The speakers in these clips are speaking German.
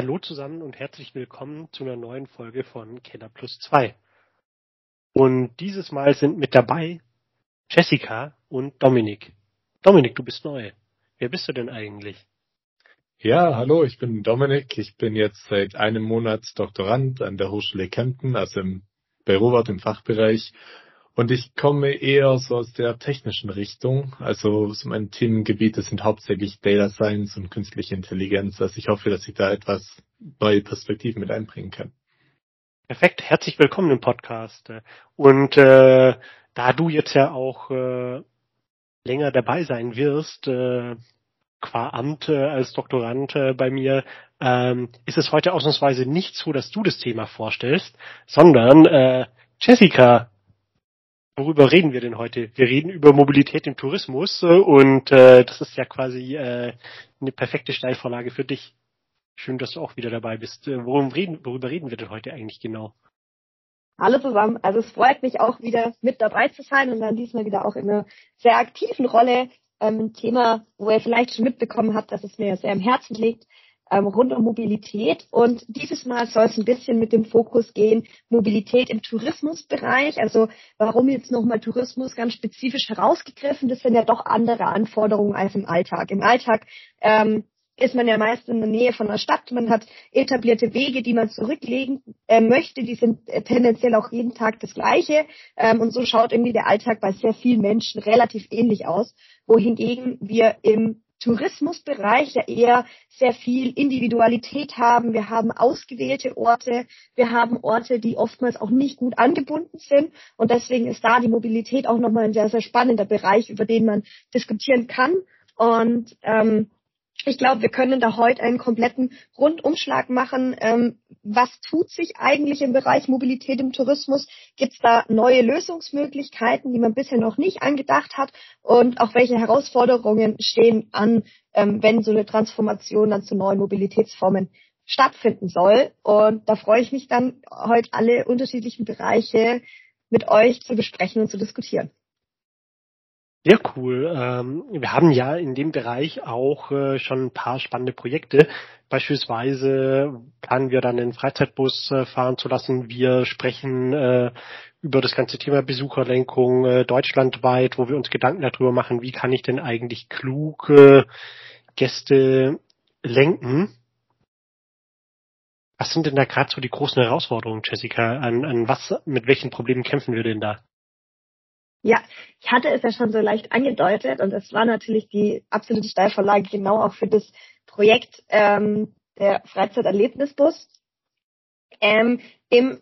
Hallo zusammen und herzlich willkommen zu einer neuen Folge von Keller Plus 2. Und dieses Mal sind mit dabei Jessica und Dominik. Dominik, du bist neu. Wer bist du denn eigentlich? Ja, hallo, ich bin Dominik. Ich bin jetzt seit einem Monat Doktorand an der Hochschule Kempten, also im, bei Robert im Fachbereich. Und ich komme eher so aus der technischen Richtung. Also so mein Themengebiete sind hauptsächlich Data Science und künstliche Intelligenz. Also ich hoffe, dass ich da etwas neue Perspektiven mit einbringen kann. Perfekt, herzlich willkommen im Podcast. Und äh, da du jetzt ja auch äh, länger dabei sein wirst, äh, qua Amt äh, als Doktorand äh, bei mir, ähm, ist es heute ausnahmsweise nicht so, dass du das Thema vorstellst, sondern äh, Jessica Worüber reden wir denn heute? Wir reden über Mobilität im Tourismus äh, und äh, das ist ja quasi äh, eine perfekte Steilvorlage für dich. Schön, dass du auch wieder dabei bist. Äh, worum reden, worüber reden wir denn heute eigentlich genau? Hallo zusammen. Also es freut mich auch wieder mit dabei zu sein und dann diesmal wieder auch in einer sehr aktiven Rolle. Ähm, Thema, wo ihr vielleicht schon mitbekommen habt, dass es mir sehr am Herzen liegt ähm, rund um Mobilität. Und dieses Mal soll es ein bisschen mit dem Fokus gehen, Mobilität im Tourismusbereich. Also warum jetzt nochmal Tourismus ganz spezifisch herausgegriffen? Das sind ja doch andere Anforderungen als im Alltag. Im Alltag ähm, ist man ja meist in der Nähe von der Stadt. Man hat etablierte Wege, die man zurücklegen äh, möchte. Die sind äh, tendenziell auch jeden Tag das gleiche. Ähm, und so schaut irgendwie der Alltag bei sehr vielen Menschen relativ ähnlich aus. Wohingegen wir im Tourismusbereich ja eher sehr viel Individualität haben. Wir haben ausgewählte Orte, wir haben Orte, die oftmals auch nicht gut angebunden sind und deswegen ist da die Mobilität auch nochmal ein sehr, sehr spannender Bereich, über den man diskutieren kann. Und ähm, ich glaube, wir können da heute einen kompletten Rundumschlag machen. Ähm, was tut sich eigentlich im Bereich Mobilität im Tourismus? Gibt es da neue Lösungsmöglichkeiten, die man bisher noch nicht angedacht hat? Und auch welche Herausforderungen stehen an, ähm, wenn so eine Transformation dann zu neuen Mobilitätsformen stattfinden soll? Und da freue ich mich dann, heute alle unterschiedlichen Bereiche mit euch zu besprechen und zu diskutieren. Sehr cool. Ähm, wir haben ja in dem Bereich auch äh, schon ein paar spannende Projekte. Beispielsweise planen wir dann einen Freizeitbus äh, fahren zu lassen. Wir sprechen äh, über das ganze Thema Besucherlenkung deutschlandweit, wo wir uns Gedanken darüber machen, wie kann ich denn eigentlich klug Gäste lenken. Was sind denn da gerade so die großen Herausforderungen, Jessica? An, an was, mit welchen Problemen kämpfen wir denn da? Ja, ich hatte es ja schon so leicht angedeutet und es war natürlich die absolute Steilvorlage genau auch für das Projekt ähm, der Freizeiterlebnisbus. Ähm, Im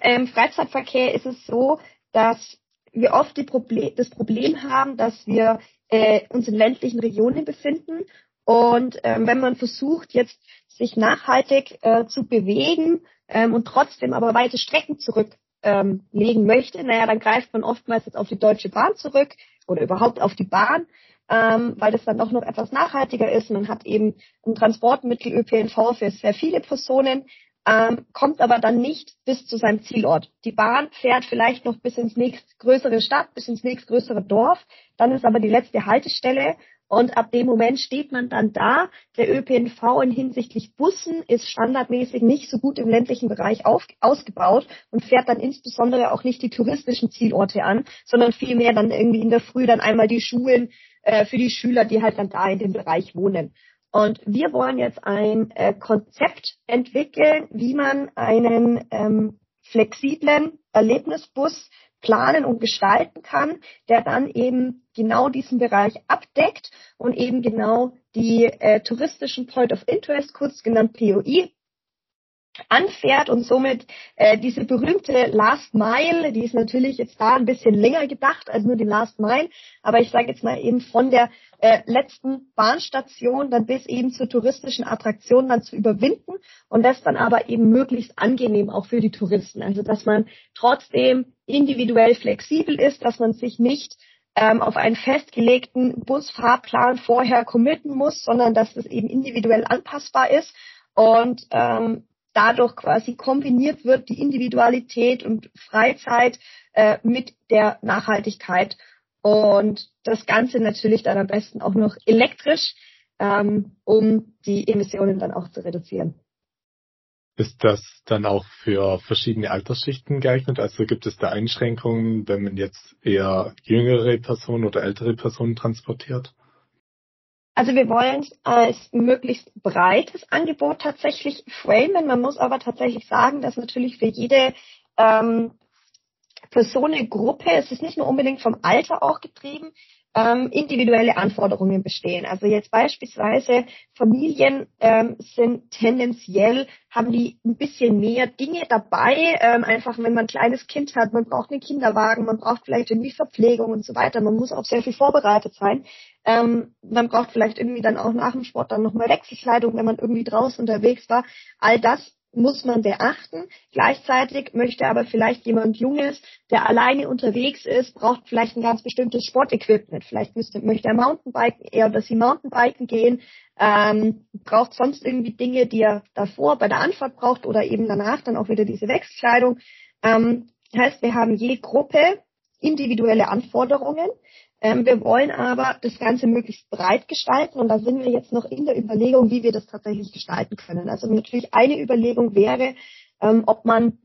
ähm, Freizeitverkehr ist es so, dass wir oft Problem, das Problem haben, dass wir äh, uns in ländlichen Regionen befinden und ähm, wenn man versucht, jetzt sich nachhaltig äh, zu bewegen ähm, und trotzdem aber weite Strecken zurück ähm, legen möchte, naja, dann greift man oftmals jetzt auf die Deutsche Bahn zurück oder überhaupt auf die Bahn, ähm, weil das dann doch noch etwas nachhaltiger ist. Man hat eben ein Transportmittel ÖPNV für sehr viele Personen, ähm, kommt aber dann nicht bis zu seinem Zielort. Die Bahn fährt vielleicht noch bis ins nächstgrößere Stadt, bis ins nächstgrößere Dorf, dann ist aber die letzte Haltestelle und ab dem Moment steht man dann da. Der ÖPNV in hinsichtlich Bussen ist standardmäßig nicht so gut im ländlichen Bereich auf, ausgebaut und fährt dann insbesondere auch nicht die touristischen Zielorte an, sondern vielmehr dann irgendwie in der Früh dann einmal die Schulen äh, für die Schüler, die halt dann da in dem Bereich wohnen. Und wir wollen jetzt ein äh, Konzept entwickeln, wie man einen ähm, flexiblen Erlebnisbus planen und gestalten kann, der dann eben genau diesen Bereich abdeckt und eben genau die äh, touristischen Point of Interest, kurz genannt POI, anfährt und somit äh, diese berühmte Last Mile, die ist natürlich jetzt da ein bisschen länger gedacht als nur die Last Mile, aber ich sage jetzt mal eben von der äh, letzten Bahnstation dann bis eben zur touristischen Attraktion dann zu überwinden und das dann aber eben möglichst angenehm auch für die Touristen. Also dass man trotzdem individuell flexibel ist, dass man sich nicht ähm, auf einen festgelegten Busfahrplan vorher committen muss, sondern dass es eben individuell anpassbar ist und ähm, dadurch quasi kombiniert wird die Individualität und Freizeit äh, mit der Nachhaltigkeit und das Ganze natürlich dann am besten auch noch elektrisch, ähm, um die Emissionen dann auch zu reduzieren. Ist das dann auch für verschiedene Altersschichten geeignet? Also gibt es da Einschränkungen, wenn man jetzt eher jüngere Personen oder ältere Personen transportiert? Also wir wollen als möglichst breites Angebot tatsächlich framen. Man muss aber tatsächlich sagen, dass natürlich für jede ähm, Personengruppe, es ist nicht nur unbedingt vom Alter auch getrieben, ähm, individuelle Anforderungen bestehen. Also jetzt beispielsweise Familien ähm, sind tendenziell, haben die ein bisschen mehr Dinge dabei, ähm, einfach wenn man ein kleines Kind hat, man braucht einen Kinderwagen, man braucht vielleicht irgendwie Verpflegung und so weiter, man muss auch sehr viel vorbereitet sein. Ähm, man braucht vielleicht irgendwie dann auch nach dem Sport dann nochmal Wechselkleidung, wenn man irgendwie draußen unterwegs war. All das muss man beachten. Gleichzeitig möchte aber vielleicht jemand Junges, der alleine unterwegs ist, braucht vielleicht ein ganz bestimmtes Sportequipment. Vielleicht müsste, möchte er Mountainbiken, er oder sie Mountainbiken gehen, ähm, braucht sonst irgendwie Dinge, die er davor bei der Anfahrt braucht oder eben danach dann auch wieder diese Wechselkleidung. Ähm, heißt, wir haben je Gruppe individuelle Anforderungen. Ähm, wir wollen aber das Ganze möglichst breit gestalten und da sind wir jetzt noch in der Überlegung, wie wir das tatsächlich gestalten können. Also natürlich eine Überlegung wäre, ähm, ob man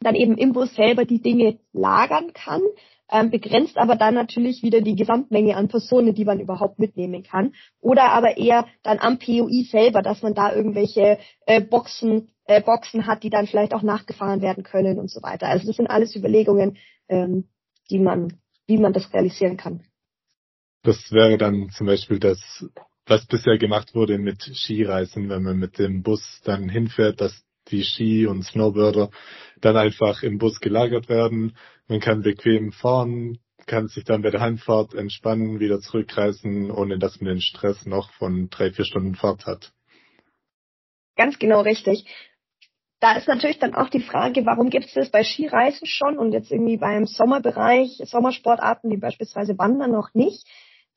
dann eben im Bus selber die Dinge lagern kann, ähm, begrenzt aber dann natürlich wieder die Gesamtmenge an Personen, die man überhaupt mitnehmen kann. Oder aber eher dann am POI selber, dass man da irgendwelche äh, Boxen, äh, Boxen hat, die dann vielleicht auch nachgefahren werden können und so weiter. Also das sind alles Überlegungen, ähm, die man wie man das realisieren kann. Das wäre dann zum Beispiel das, was bisher gemacht wurde mit Skireisen, wenn man mit dem Bus dann hinfährt, dass die Ski und Snowboarder dann einfach im Bus gelagert werden. Man kann bequem fahren, kann sich dann bei der Heimfahrt entspannen, wieder zurückreisen, ohne dass man den Stress noch von drei, vier Stunden Fahrt hat. Ganz genau richtig da ist natürlich dann auch die Frage, warum gibt es das bei Skireisen schon und jetzt irgendwie beim Sommerbereich, Sommersportarten wie beispielsweise Wandern noch nicht?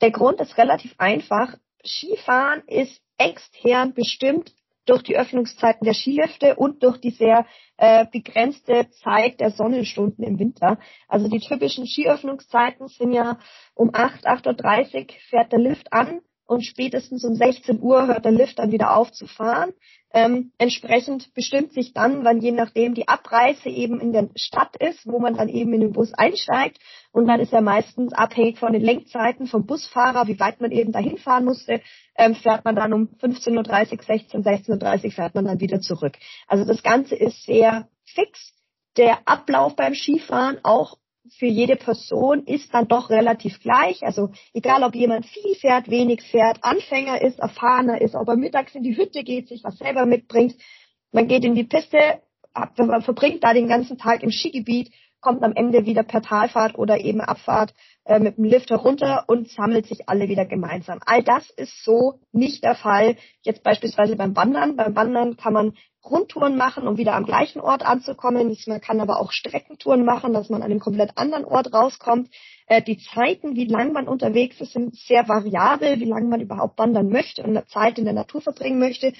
Der Grund ist relativ einfach. Skifahren ist extern bestimmt durch die Öffnungszeiten der Skilifte und durch die sehr äh, begrenzte Zeit der Sonnenstunden im Winter. Also die typischen Skiöffnungszeiten sind ja um 8, 8.30 Uhr fährt der Lift an und spätestens um 16 Uhr hört der Lift dann wieder auf zu fahren. Ähm, entsprechend bestimmt sich dann, wann je nachdem die Abreise eben in der Stadt ist, wo man dann eben in den Bus einsteigt. Und dann ist er meistens abhängig von den Lenkzeiten vom Busfahrer, wie weit man eben dahin fahren musste, ähm, fährt man dann um 15.30 Uhr, 16, 16.30 Uhr fährt man dann wieder zurück. Also das Ganze ist sehr fix. Der Ablauf beim Skifahren auch für jede Person ist dann doch relativ gleich. Also egal, ob jemand viel fährt, wenig fährt, Anfänger ist, erfahrener ist, ob er mittags in die Hütte geht, sich was selber mitbringt. Man geht in die Piste, man verbringt da den ganzen Tag im Skigebiet, kommt am Ende wieder per Talfahrt oder eben Abfahrt äh, mit dem Lift herunter und sammelt sich alle wieder gemeinsam. All das ist so nicht der Fall. Jetzt beispielsweise beim Wandern. Beim Wandern kann man Rundtouren machen, um wieder am gleichen Ort anzukommen. Man kann aber auch Streckentouren machen, dass man an einem komplett anderen Ort rauskommt. Äh, die Zeiten, wie lang man unterwegs ist, sind sehr variabel, wie lange man überhaupt wandern möchte und Zeit in der Natur verbringen möchte.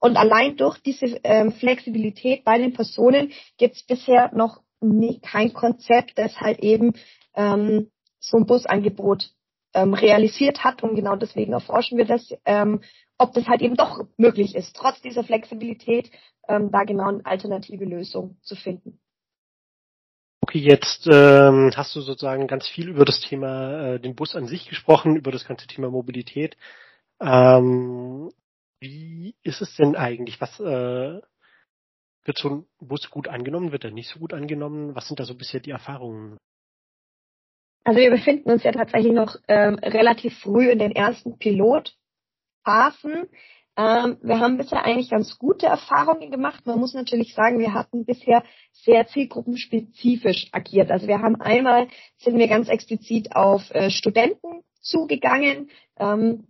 Und allein durch diese ähm, Flexibilität bei den Personen gibt es bisher noch nie, kein Konzept, das halt eben ähm, so ein Busangebot ähm, realisiert hat. Und genau deswegen erforschen wir das, ähm, ob das halt eben doch möglich ist, trotz dieser Flexibilität, ähm, da genau eine alternative Lösung zu finden. Okay, jetzt ähm, hast du sozusagen ganz viel über das Thema äh, den Bus an sich gesprochen, über das ganze Thema Mobilität. Ähm, wie ist es denn eigentlich? Was äh, wird so ein Bus gut angenommen? Wird er nicht so gut angenommen? Was sind da so bisher die Erfahrungen? Also wir befinden uns ja tatsächlich noch ähm, relativ früh in den ersten Pilotphasen. Ähm, wir haben bisher eigentlich ganz gute Erfahrungen gemacht. Man muss natürlich sagen, wir hatten bisher sehr zielgruppenspezifisch agiert. Also wir haben einmal, sind wir ganz explizit auf äh, Studenten zugegangen, ähm,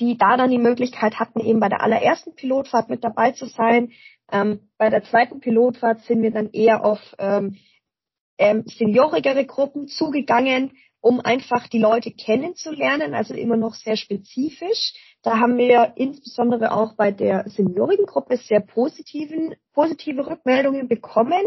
die da dann die Möglichkeit hatten, eben bei der allerersten Pilotfahrt mit dabei zu sein. Ähm, bei der zweiten Pilotfahrt sind wir dann eher auf ähm, ähm, seniorigere Gruppen zugegangen, um einfach die Leute kennenzulernen, also immer noch sehr spezifisch. Da haben wir insbesondere auch bei der seniorigen Gruppe sehr positiven, positive Rückmeldungen bekommen,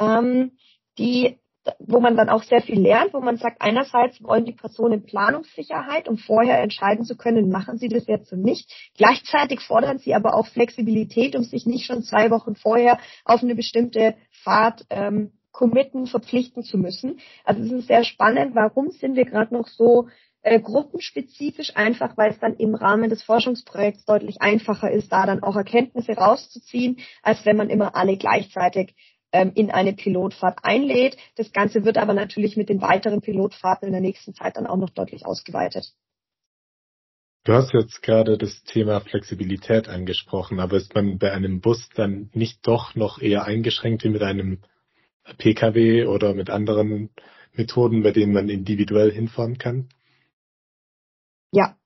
ähm, die wo man dann auch sehr viel lernt, wo man sagt, einerseits wollen die Personen Planungssicherheit, um vorher entscheiden zu können, machen sie das jetzt und nicht. Gleichzeitig fordern sie aber auch Flexibilität, um sich nicht schon zwei Wochen vorher auf eine bestimmte Fahrt ähm, committen, verpflichten zu müssen. Also es ist sehr spannend, warum sind wir gerade noch so äh, gruppenspezifisch, einfach weil es dann im Rahmen des Forschungsprojekts deutlich einfacher ist, da dann auch Erkenntnisse rauszuziehen, als wenn man immer alle gleichzeitig ähm, in eine Pilotfahrt einlädt. Das Ganze wird aber natürlich mit den weiteren Pilotfahrten in der nächsten Zeit dann auch noch deutlich ausgeweitet. Du hast jetzt gerade das Thema Flexibilität angesprochen, aber ist man bei einem Bus dann nicht doch noch eher eingeschränkt wie mit einem Pkw oder mit anderen Methoden, bei denen man individuell hinfahren kann? Ja.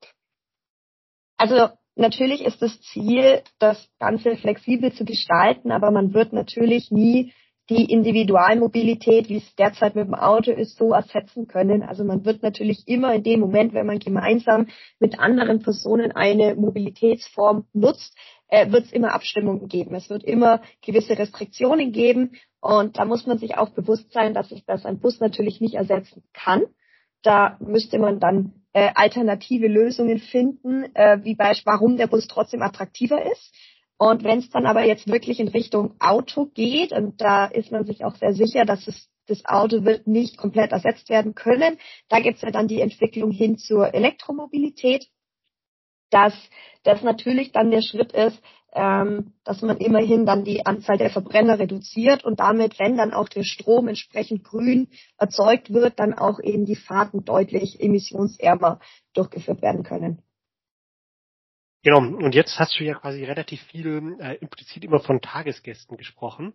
Also natürlich ist das Ziel, das Ganze flexibel zu gestalten, aber man wird natürlich nie die Individualmobilität, wie es derzeit mit dem Auto ist, so ersetzen können. Also man wird natürlich immer in dem Moment, wenn man gemeinsam mit anderen Personen eine Mobilitätsform nutzt, äh, wird es immer Abstimmungen geben. Es wird immer gewisse Restriktionen geben und da muss man sich auch bewusst sein, dass sich das ein Bus natürlich nicht ersetzen kann. Da müsste man dann äh, alternative Lösungen finden, äh, wie beispielsweise, warum der Bus trotzdem attraktiver ist. Und wenn es dann aber jetzt wirklich in Richtung Auto geht, und da ist man sich auch sehr sicher, dass es das Auto wird nicht komplett ersetzt werden können. Da gibt es ja dann die Entwicklung hin zur Elektromobilität, dass das natürlich dann der Schritt ist, ähm, dass man immerhin dann die Anzahl der Verbrenner reduziert und damit, wenn dann auch der Strom entsprechend grün erzeugt wird, dann auch eben die Fahrten deutlich emissionsärmer durchgeführt werden können. Genau, und jetzt hast du ja quasi relativ viel äh, implizit immer von Tagesgästen gesprochen,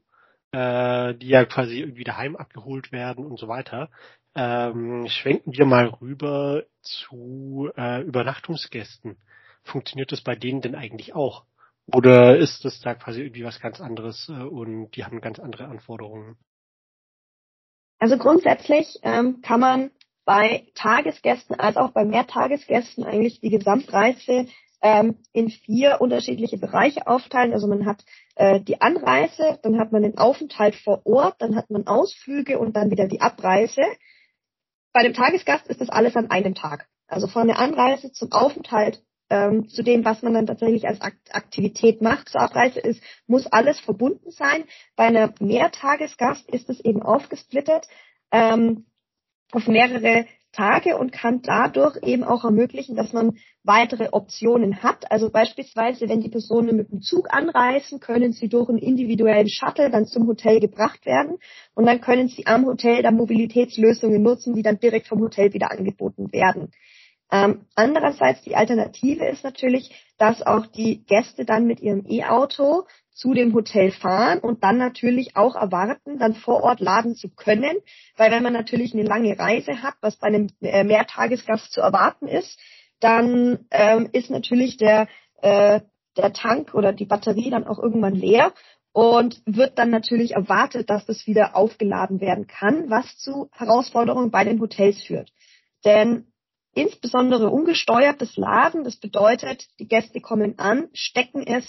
äh, die ja quasi irgendwie daheim abgeholt werden und so weiter. Ähm, schwenken wir mal rüber zu äh, Übernachtungsgästen. Funktioniert das bei denen denn eigentlich auch? Oder ist das da quasi irgendwie was ganz anderes äh, und die haben ganz andere Anforderungen? Also grundsätzlich ähm, kann man bei Tagesgästen als auch bei Mehrtagesgästen eigentlich die Gesamtreise ähm, in vier unterschiedliche Bereiche aufteilen. Also man hat äh, die Anreise, dann hat man den Aufenthalt vor Ort, dann hat man Ausflüge und dann wieder die Abreise. Bei dem Tagesgast ist das alles an einem Tag. Also von der Anreise zum Aufenthalt ähm, zu dem, was man dann tatsächlich als Aktivität macht zur Abreise ist, muss alles verbunden sein. Bei einer Mehrtagesgast ist es eben aufgesplittet ähm, auf mehrere Tage und kann dadurch eben auch ermöglichen, dass man weitere Optionen hat. Also beispielsweise, wenn die Personen mit dem Zug anreisen, können sie durch einen individuellen Shuttle dann zum Hotel gebracht werden und dann können sie am Hotel dann Mobilitätslösungen nutzen, die dann direkt vom Hotel wieder angeboten werden. Ähm, andererseits die Alternative ist natürlich, dass auch die Gäste dann mit ihrem E-Auto zu dem Hotel fahren und dann natürlich auch erwarten, dann vor Ort laden zu können, weil wenn man natürlich eine lange Reise hat, was bei einem äh, Mehrtagesgast zu erwarten ist, dann ähm, ist natürlich der äh, der Tank oder die Batterie dann auch irgendwann leer und wird dann natürlich erwartet, dass das wieder aufgeladen werden kann, was zu Herausforderungen bei den Hotels führt. Denn insbesondere ungesteuertes Laden. Das bedeutet, die Gäste kommen an, stecken es,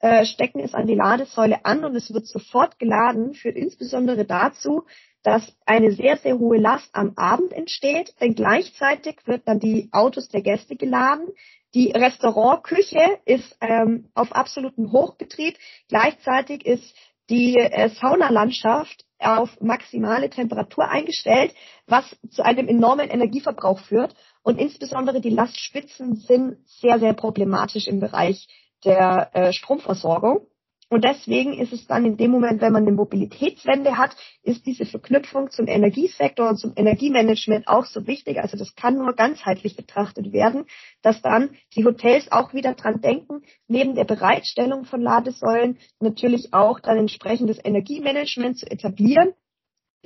äh, stecken es an die Ladesäule an und es wird sofort geladen, führt insbesondere dazu, dass eine sehr, sehr hohe Last am Abend entsteht, denn gleichzeitig wird dann die Autos der Gäste geladen. Die Restaurantküche ist ähm, auf absolutem Hochbetrieb. Gleichzeitig ist die äh, Saunalandschaft auf maximale Temperatur eingestellt, was zu einem enormen Energieverbrauch führt. Und insbesondere die Lastspitzen sind sehr, sehr problematisch im Bereich der äh, Stromversorgung. Und deswegen ist es dann in dem Moment, wenn man eine Mobilitätswende hat, ist diese Verknüpfung zum Energiesektor und zum Energiemanagement auch so wichtig. Also das kann nur ganzheitlich betrachtet werden, dass dann die Hotels auch wieder dran denken, neben der Bereitstellung von Ladesäulen natürlich auch dann entsprechendes Energiemanagement zu etablieren,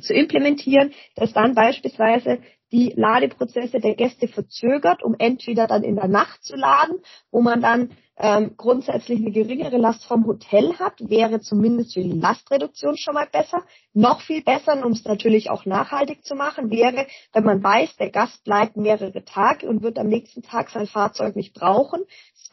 zu implementieren, dass dann beispielsweise die Ladeprozesse der Gäste verzögert, um entweder dann in der Nacht zu laden, wo man dann ähm, grundsätzlich eine geringere Last vom Hotel hat, wäre zumindest für die Lastreduktion schon mal besser. Noch viel besser, um es natürlich auch nachhaltig zu machen, wäre, wenn man weiß, der Gast bleibt mehrere Tage und wird am nächsten Tag sein Fahrzeug nicht brauchen.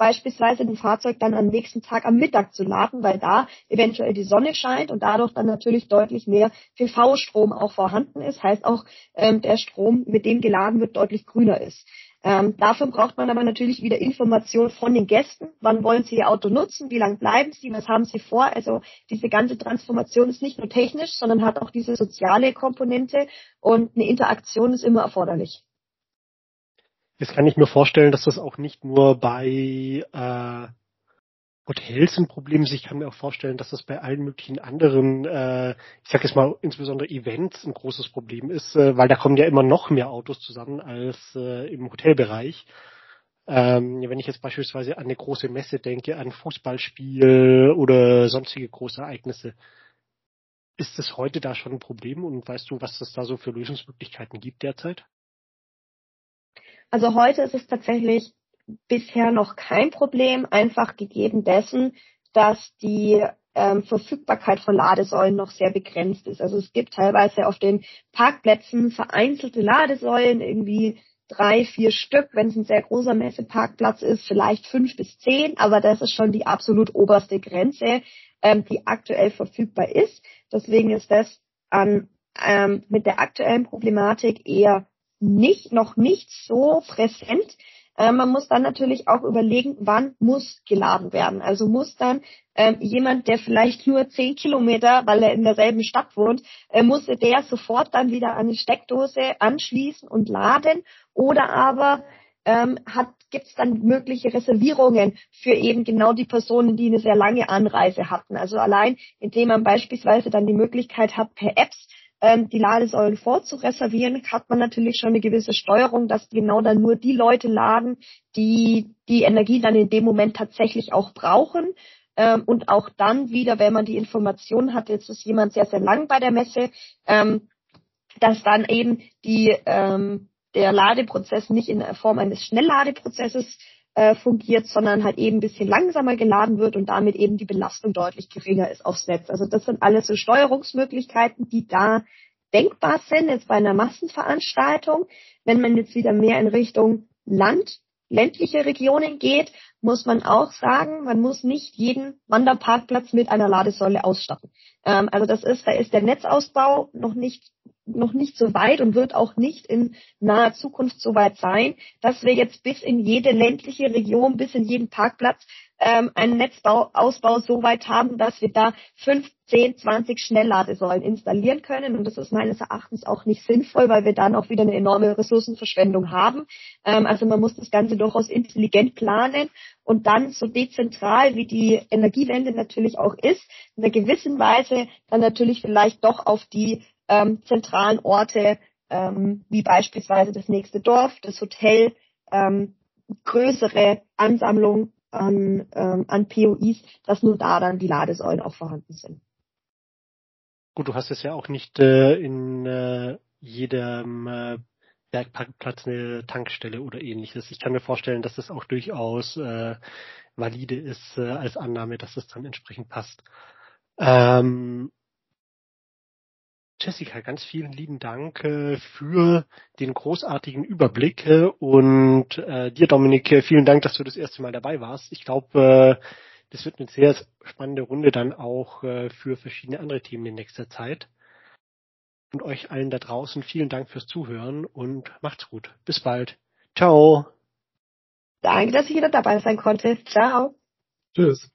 Beispielsweise ein Fahrzeug dann am nächsten Tag am Mittag zu laden, weil da eventuell die Sonne scheint und dadurch dann natürlich deutlich mehr PV-Strom auch vorhanden ist. Heißt auch, ähm, der Strom, mit dem geladen wird, deutlich grüner ist. Ähm, dafür braucht man aber natürlich wieder Informationen von den Gästen. Wann wollen sie ihr Auto nutzen? Wie lange bleiben sie? Was haben sie vor? Also diese ganze Transformation ist nicht nur technisch, sondern hat auch diese soziale Komponente und eine Interaktion ist immer erforderlich. Jetzt kann ich mir vorstellen, dass das auch nicht nur bei äh, Hotels ein Problem ist. Ich kann mir auch vorstellen, dass das bei allen möglichen anderen, äh, ich sag jetzt mal insbesondere Events ein großes Problem ist, äh, weil da kommen ja immer noch mehr Autos zusammen als äh, im Hotelbereich. Ähm, wenn ich jetzt beispielsweise an eine große Messe denke, an Fußballspiel oder sonstige große Ereignisse, ist es heute da schon ein Problem und weißt du, was es da so für Lösungsmöglichkeiten gibt derzeit? Also heute ist es tatsächlich bisher noch kein Problem, einfach gegeben dessen, dass die ähm, Verfügbarkeit von Ladesäulen noch sehr begrenzt ist. Also es gibt teilweise auf den Parkplätzen vereinzelte Ladesäulen, irgendwie drei, vier Stück, wenn es ein sehr großer Messeparkplatz ist, vielleicht fünf bis zehn, aber das ist schon die absolut oberste Grenze, ähm, die aktuell verfügbar ist. Deswegen ist das an, ähm, mit der aktuellen Problematik eher nicht, noch nicht so präsent. Äh, man muss dann natürlich auch überlegen, wann muss geladen werden. Also muss dann ähm, jemand, der vielleicht nur zehn Kilometer, weil er in derselben Stadt wohnt, äh, muss der sofort dann wieder eine Steckdose anschließen und laden oder aber ähm, gibt es dann mögliche Reservierungen für eben genau die Personen, die eine sehr lange Anreise hatten. Also allein, indem man beispielsweise dann die Möglichkeit hat, per Apps ähm, die Ladesäulen vorzureservieren, hat man natürlich schon eine gewisse Steuerung, dass genau dann nur die Leute laden, die die Energie dann in dem Moment tatsächlich auch brauchen. Ähm, und auch dann wieder, wenn man die Information hat, jetzt ist jemand sehr, sehr lang bei der Messe, ähm, dass dann eben die, ähm, der Ladeprozess nicht in Form eines Schnellladeprozesses äh, fungiert, sondern halt eben ein bisschen langsamer geladen wird und damit eben die Belastung deutlich geringer ist aufs Netz. Also das sind alles so Steuerungsmöglichkeiten, die da denkbar sind, jetzt bei einer Massenveranstaltung. Wenn man jetzt wieder mehr in Richtung Land, ländliche Regionen geht, muss man auch sagen, man muss nicht jeden Wanderparkplatz mit einer Ladesäule ausstatten. Ähm, also das ist, da ist der Netzausbau noch nicht noch nicht so weit und wird auch nicht in naher Zukunft so weit sein, dass wir jetzt bis in jede ländliche Region, bis in jeden Parkplatz ähm, einen Netzausbau so weit haben, dass wir da 15, 20 Schnellladesäulen installieren können. Und das ist meines Erachtens auch nicht sinnvoll, weil wir dann auch wieder eine enorme Ressourcenverschwendung haben. Ähm, also man muss das Ganze durchaus intelligent planen und dann so dezentral, wie die Energiewende natürlich auch ist, in einer gewissen Weise dann natürlich vielleicht doch auf die ähm, zentralen Orte, ähm, wie beispielsweise das nächste Dorf, das Hotel, ähm, größere Ansammlung an, ähm, an POIs, dass nur da dann die Ladesäulen auch vorhanden sind. Gut, du hast es ja auch nicht äh, in äh, jedem äh, Bergparkplatz eine Tankstelle oder ähnliches. Ich kann mir vorstellen, dass das auch durchaus äh, valide ist äh, als Annahme, dass das dann entsprechend passt. Ähm, Jessica, ganz vielen lieben Dank äh, für den großartigen Überblick äh, und äh, dir, Dominik, vielen Dank, dass du das erste Mal dabei warst. Ich glaube, das wird eine sehr spannende Runde dann auch für verschiedene andere Themen in nächster Zeit. Und euch allen da draußen vielen Dank fürs Zuhören und macht's gut. Bis bald. Ciao. Danke, dass ich wieder dabei sein konnte. Ciao. Tschüss.